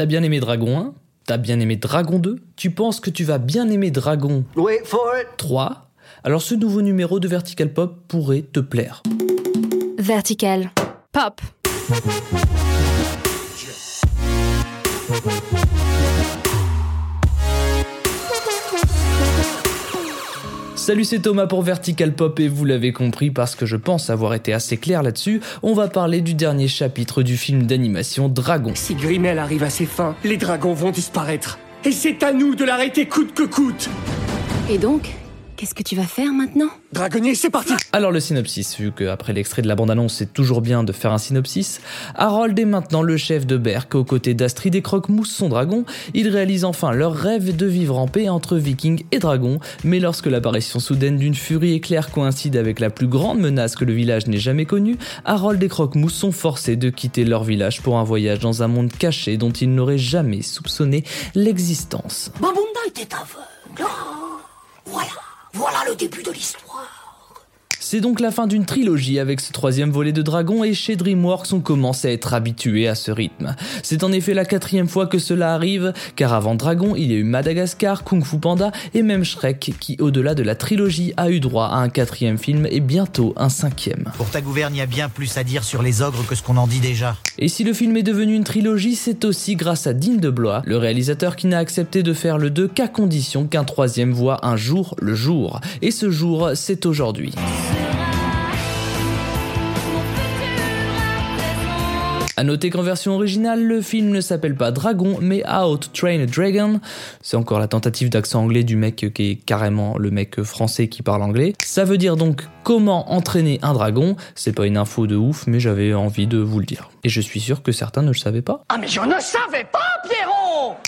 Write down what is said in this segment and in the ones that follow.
T'as bien aimé Dragon 1 T'as bien aimé Dragon 2 Tu penses que tu vas bien aimer Dragon Wait for it. 3 Alors ce nouveau numéro de Vertical Pop pourrait te plaire. Vertical. Pop. Salut, c'est Thomas pour Vertical Pop et vous l'avez compris parce que je pense avoir été assez clair là-dessus, on va parler du dernier chapitre du film d'animation Dragon. Si Grimel arrive à ses fins, les dragons vont disparaître. Et c'est à nous de l'arrêter coûte que coûte. Et donc, qu'est-ce que tu vas faire maintenant? Dragonnier, c'est parti. Alors le synopsis, vu qu'après l'extrait de la bande-annonce c'est toujours bien de faire un synopsis, Harold est maintenant le chef de Berk aux côtés d'Astrid et Croque-Mousse son dragon, ils réalisent enfin leur rêve de vivre en paix entre vikings et dragons, mais lorsque l'apparition soudaine d'une furie éclair coïncide avec la plus grande menace que le village n'ait jamais connue, Harold et Croque-Mousse sont forcés de quitter leur village pour un voyage dans un monde caché dont ils n'auraient jamais soupçonné l'existence. Babunda était aveugle. Ah, Voilà, voilà le début de l'histoire. C'est donc la fin d'une trilogie avec ce troisième volet de Dragon et chez DreamWorks on commence à être habitué à ce rythme. C'est en effet la quatrième fois que cela arrive, car avant Dragon il y a eu Madagascar, Kung Fu Panda et même Shrek qui au-delà de la trilogie a eu droit à un quatrième film et bientôt un cinquième. Pour ta gouverne, il y a bien plus à dire sur les ogres que ce qu'on en dit déjà. Et si le film est devenu une trilogie, c'est aussi grâce à Dean DeBlois, le réalisateur qui n'a accepté de faire le 2 qu'à condition qu'un troisième voit un jour le jour. Et ce jour, c'est aujourd'hui. A noter qu'en version originale, le film ne s'appelle pas Dragon, mais How to Train a Dragon. C'est encore la tentative d'accent anglais du mec qui est carrément le mec français qui parle anglais. Ça veut dire donc comment entraîner un dragon. C'est pas une info de ouf, mais j'avais envie de vous le dire. Et je suis sûr que certains ne le savaient pas. Ah mais je ne savais pas,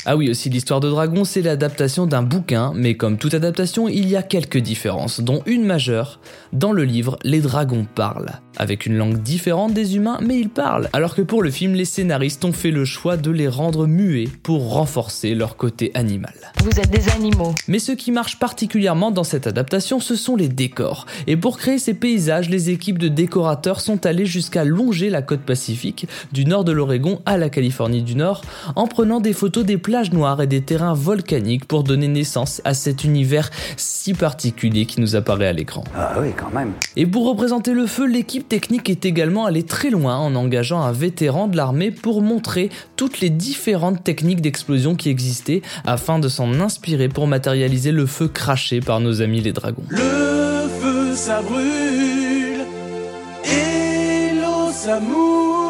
Ah oui, aussi l'histoire de Dragon, c'est l'adaptation d'un bouquin, mais comme toute adaptation, il y a quelques différences, dont une majeure. Dans le livre, les dragons parlent, avec une langue différente des humains, mais ils parlent. Alors que pour le film, les scénaristes ont fait le choix de les rendre muets pour renforcer leur côté animal. Vous êtes des animaux. Mais ce qui marche particulièrement dans cette adaptation, ce sont les décors. Et pour créer ces paysages, les équipes de décorateurs sont allées jusqu'à longer la côte pacifique, du nord de l'Oregon à la Californie du Nord, en prenant des photos des plages noires et des terrains volcaniques pour donner naissance à cet univers si particulier qui nous apparaît à l'écran. Ah oui, quand même. Et pour représenter le feu, l'équipe technique est également allée très loin en engageant un vétéran de l'armée pour montrer toutes les différentes techniques d'explosion qui existaient afin de s'en inspirer pour matérialiser le feu craché par nos amis les dragons. Le feu ça brûle et l'eau ça mouille.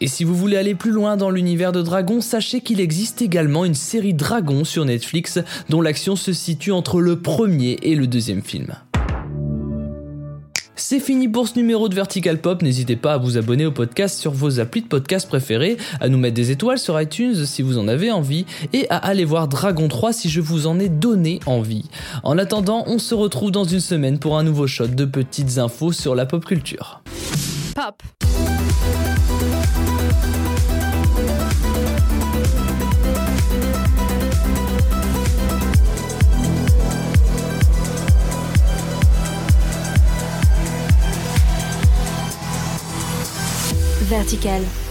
Et si vous voulez aller plus loin dans l'univers de Dragon, sachez qu'il existe également une série Dragon sur Netflix dont l'action se situe entre le premier et le deuxième film. C'est fini pour ce numéro de Vertical Pop. N'hésitez pas à vous abonner au podcast sur vos applis de podcast préférés, à nous mettre des étoiles sur iTunes si vous en avez envie, et à aller voir Dragon 3 si je vous en ai donné envie. En attendant, on se retrouve dans une semaine pour un nouveau shot de petites infos sur la pop culture. Pop. Vertical.